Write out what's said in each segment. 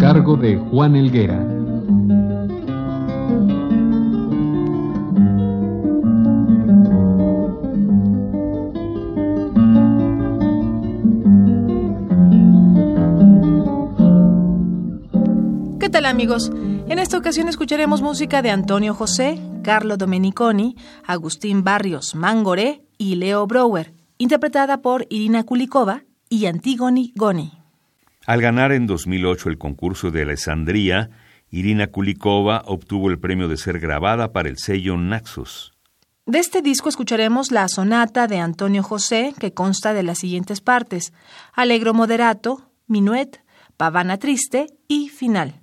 Cargo de Juan Elguera. ¿Qué tal amigos? En esta ocasión escucharemos música de Antonio José, Carlo Domeniconi, Agustín Barrios Mangoré y Leo Brower, interpretada por Irina Kulikova y Antigoni Goni. Al ganar en 2008 el concurso de Alessandría, Irina Kulikova obtuvo el premio de ser grabada para el sello Naxos. De este disco escucharemos la sonata de Antonio José, que consta de las siguientes partes: Alegro moderato, minuet, pavana triste y final.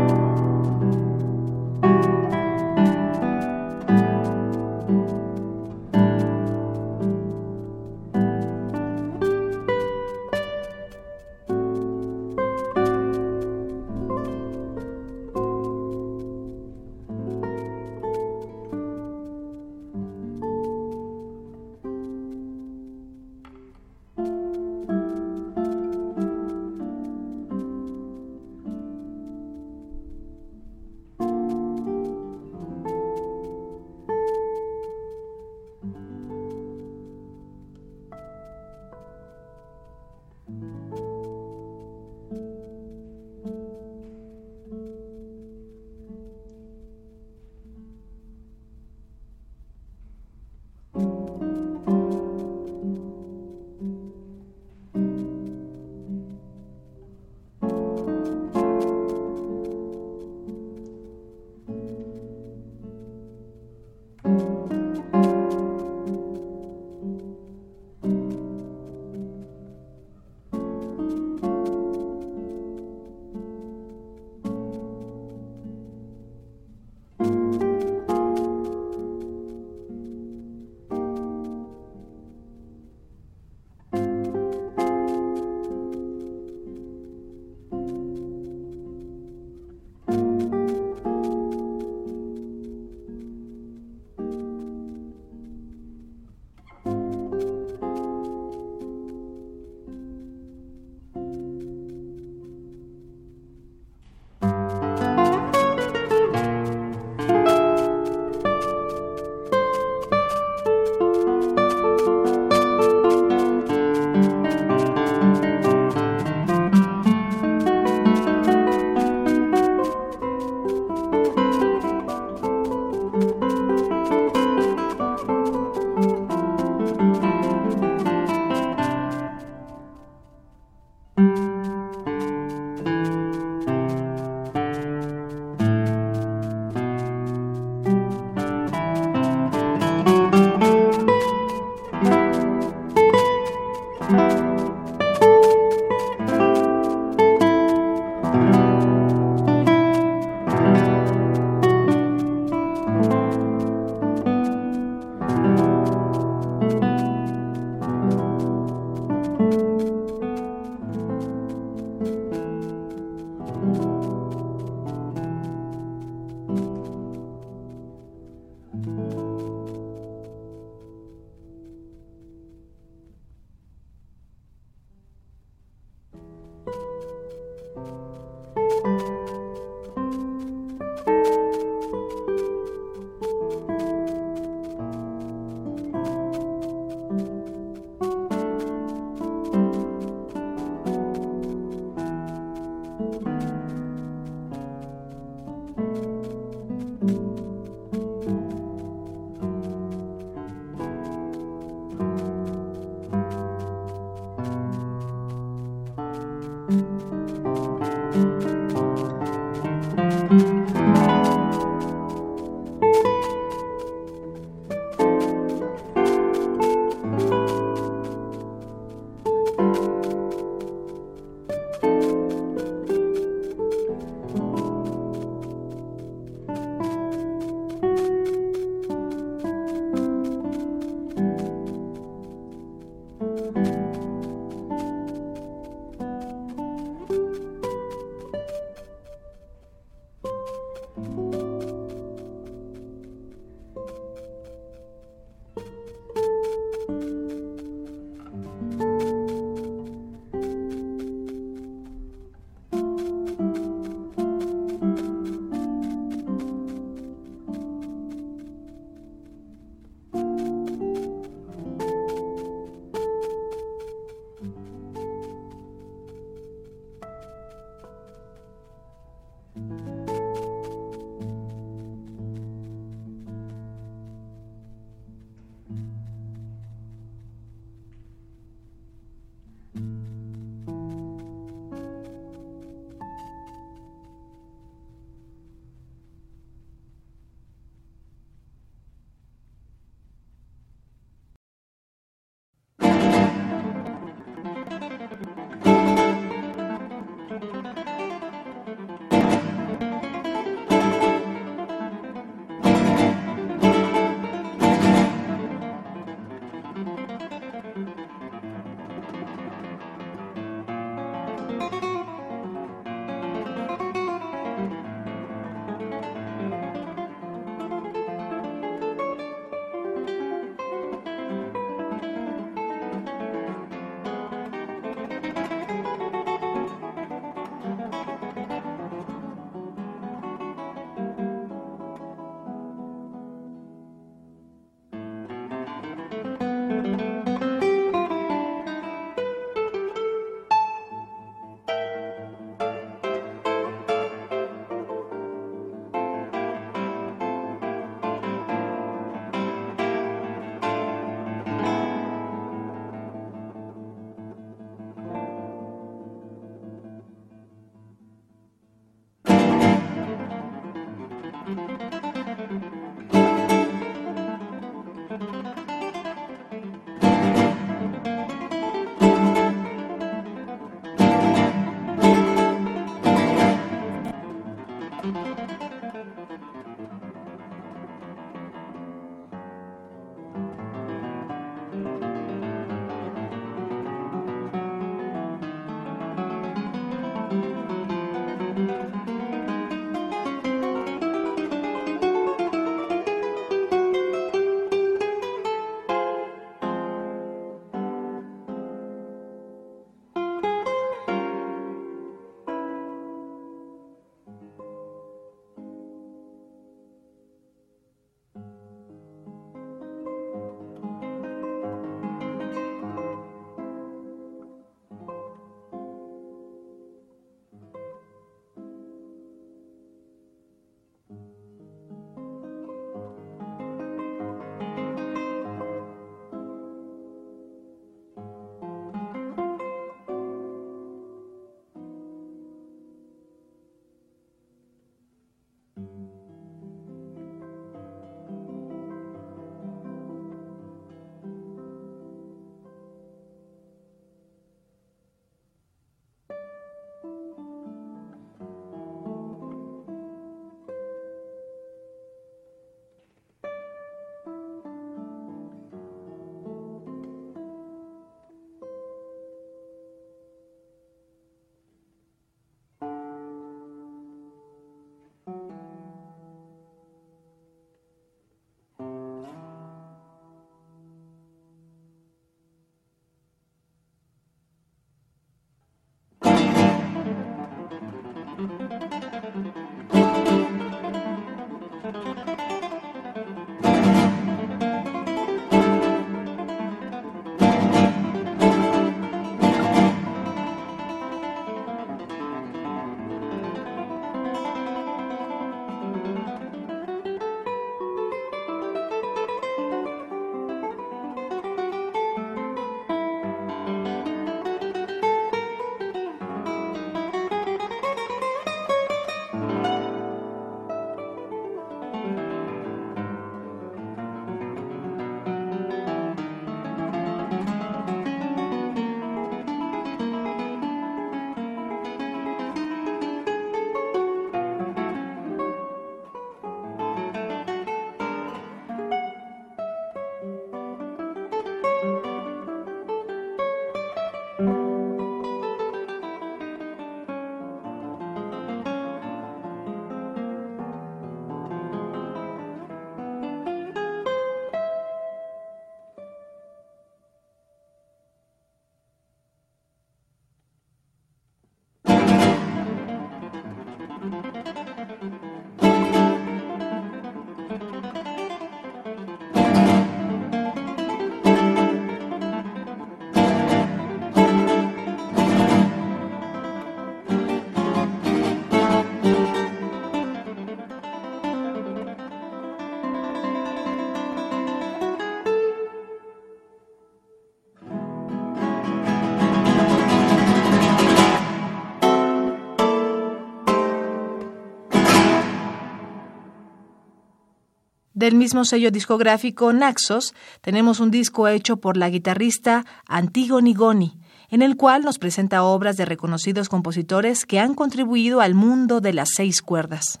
Del mismo sello discográfico Naxos, tenemos un disco hecho por la guitarrista Antigoni Goni, en el cual nos presenta obras de reconocidos compositores que han contribuido al mundo de las seis cuerdas.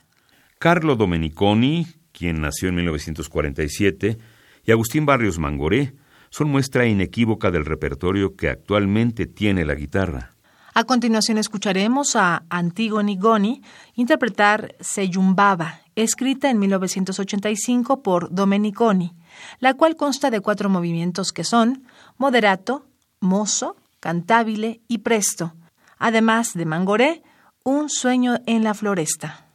Carlo Domeniconi, quien nació en 1947, y Agustín Barrios Mangoré son muestra inequívoca del repertorio que actualmente tiene la guitarra. A continuación escucharemos a Antigoni Goni interpretar Seyumbaba, escrita en 1985 por Domeniconi, la cual consta de cuatro movimientos que son moderato, mozo, cantabile y presto, además de Mangoré, un sueño en la floresta.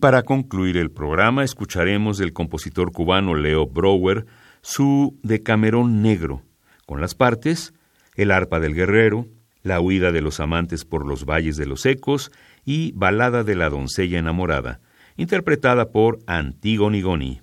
Para concluir el programa escucharemos del compositor cubano Leo Brower su Decamerón Negro, con las partes El arpa del guerrero, La huida de los amantes por los valles de los ecos y Balada de la doncella enamorada, interpretada por Antigoni Goni.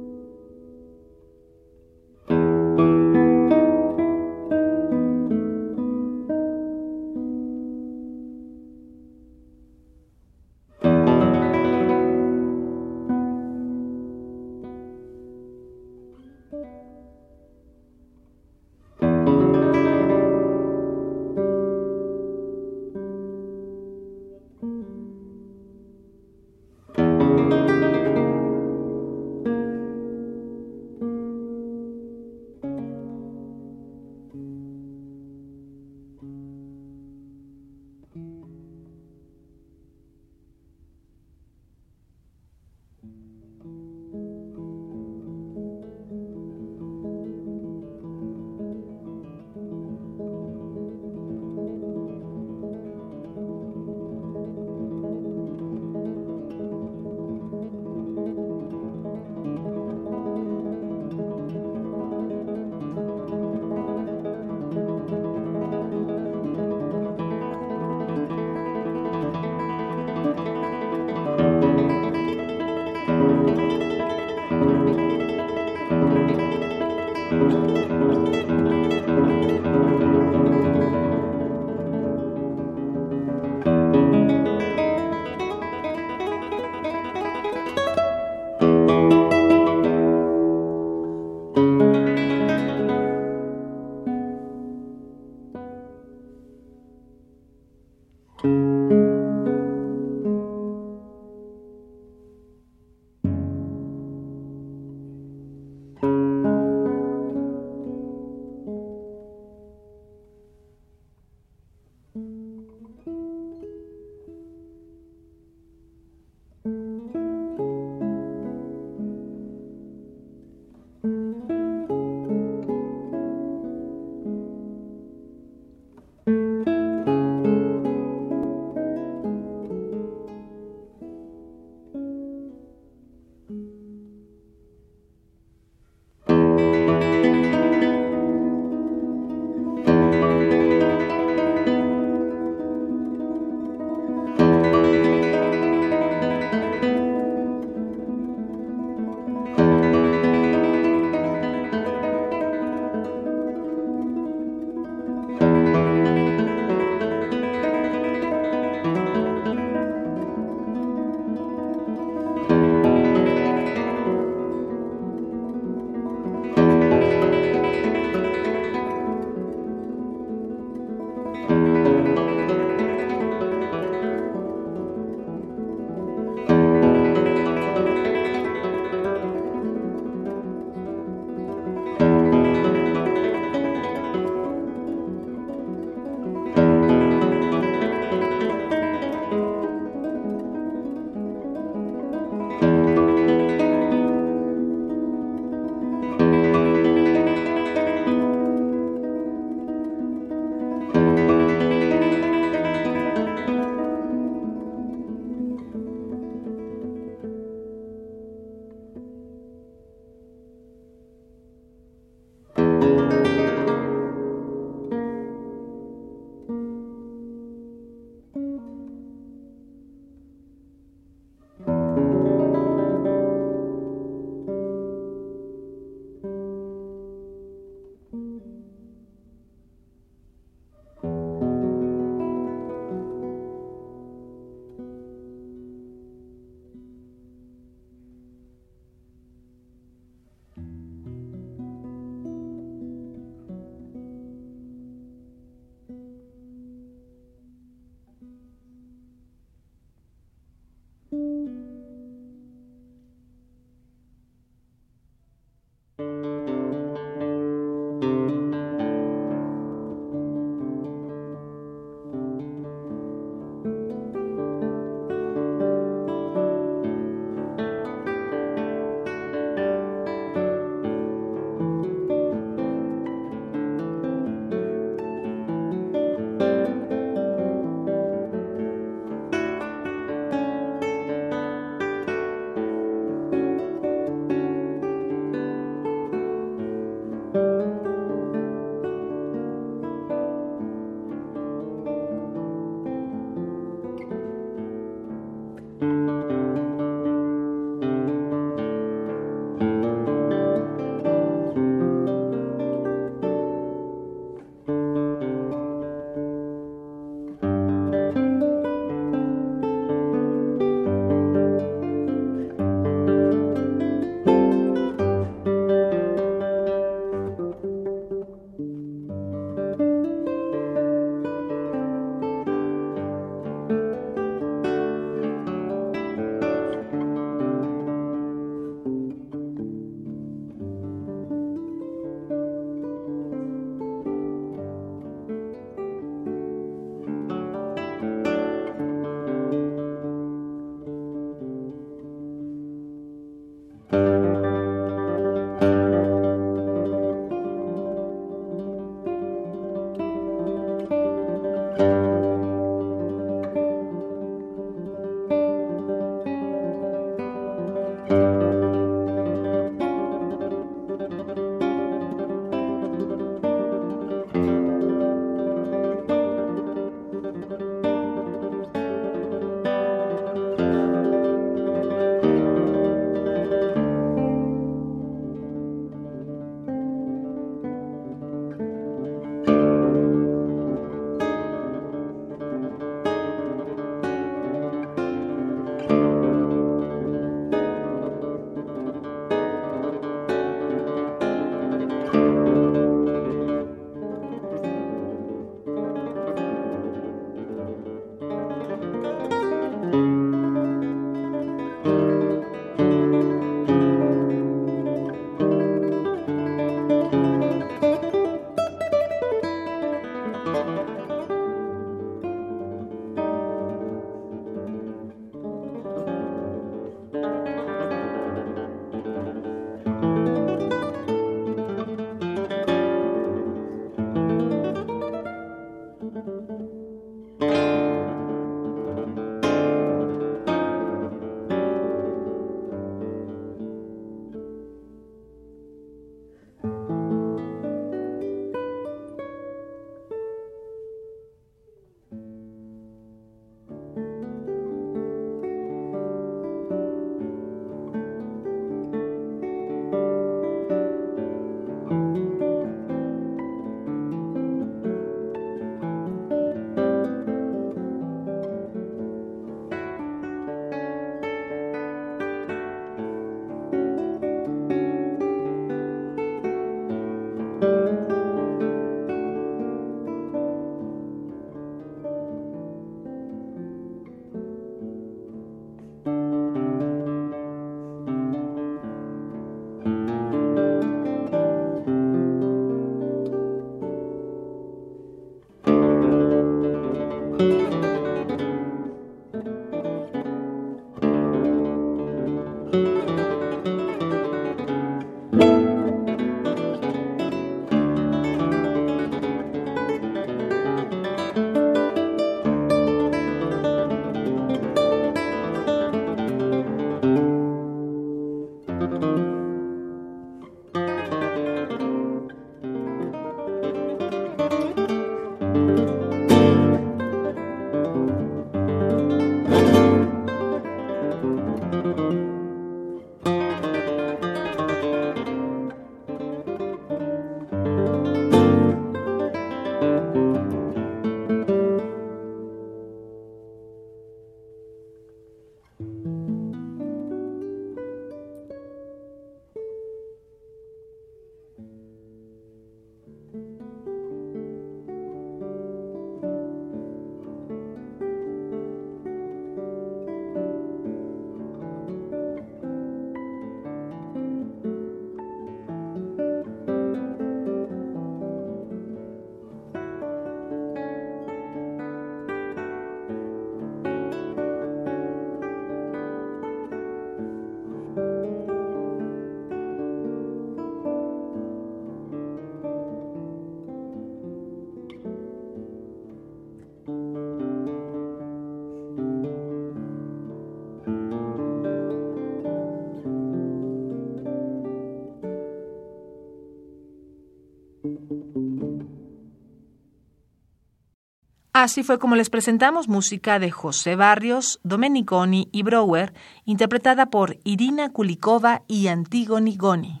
Así fue como les presentamos música de José Barrios, Domeniconi y Brower, interpretada por Irina Kulikova y Antigoni Goni.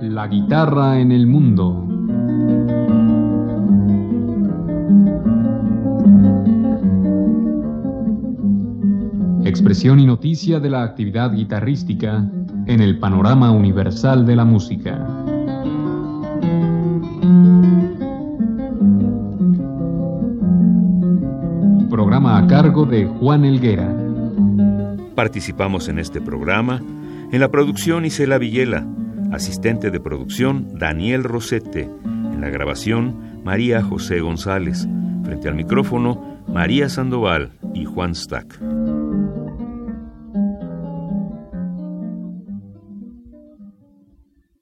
La guitarra en el mundo. Noticia de la actividad guitarrística en el panorama universal de la música. Programa a cargo de Juan Elguera. Participamos en este programa en la producción Isela Villela, asistente de producción Daniel Rosete, en la grabación María José González, frente al micrófono María Sandoval y Juan Stack.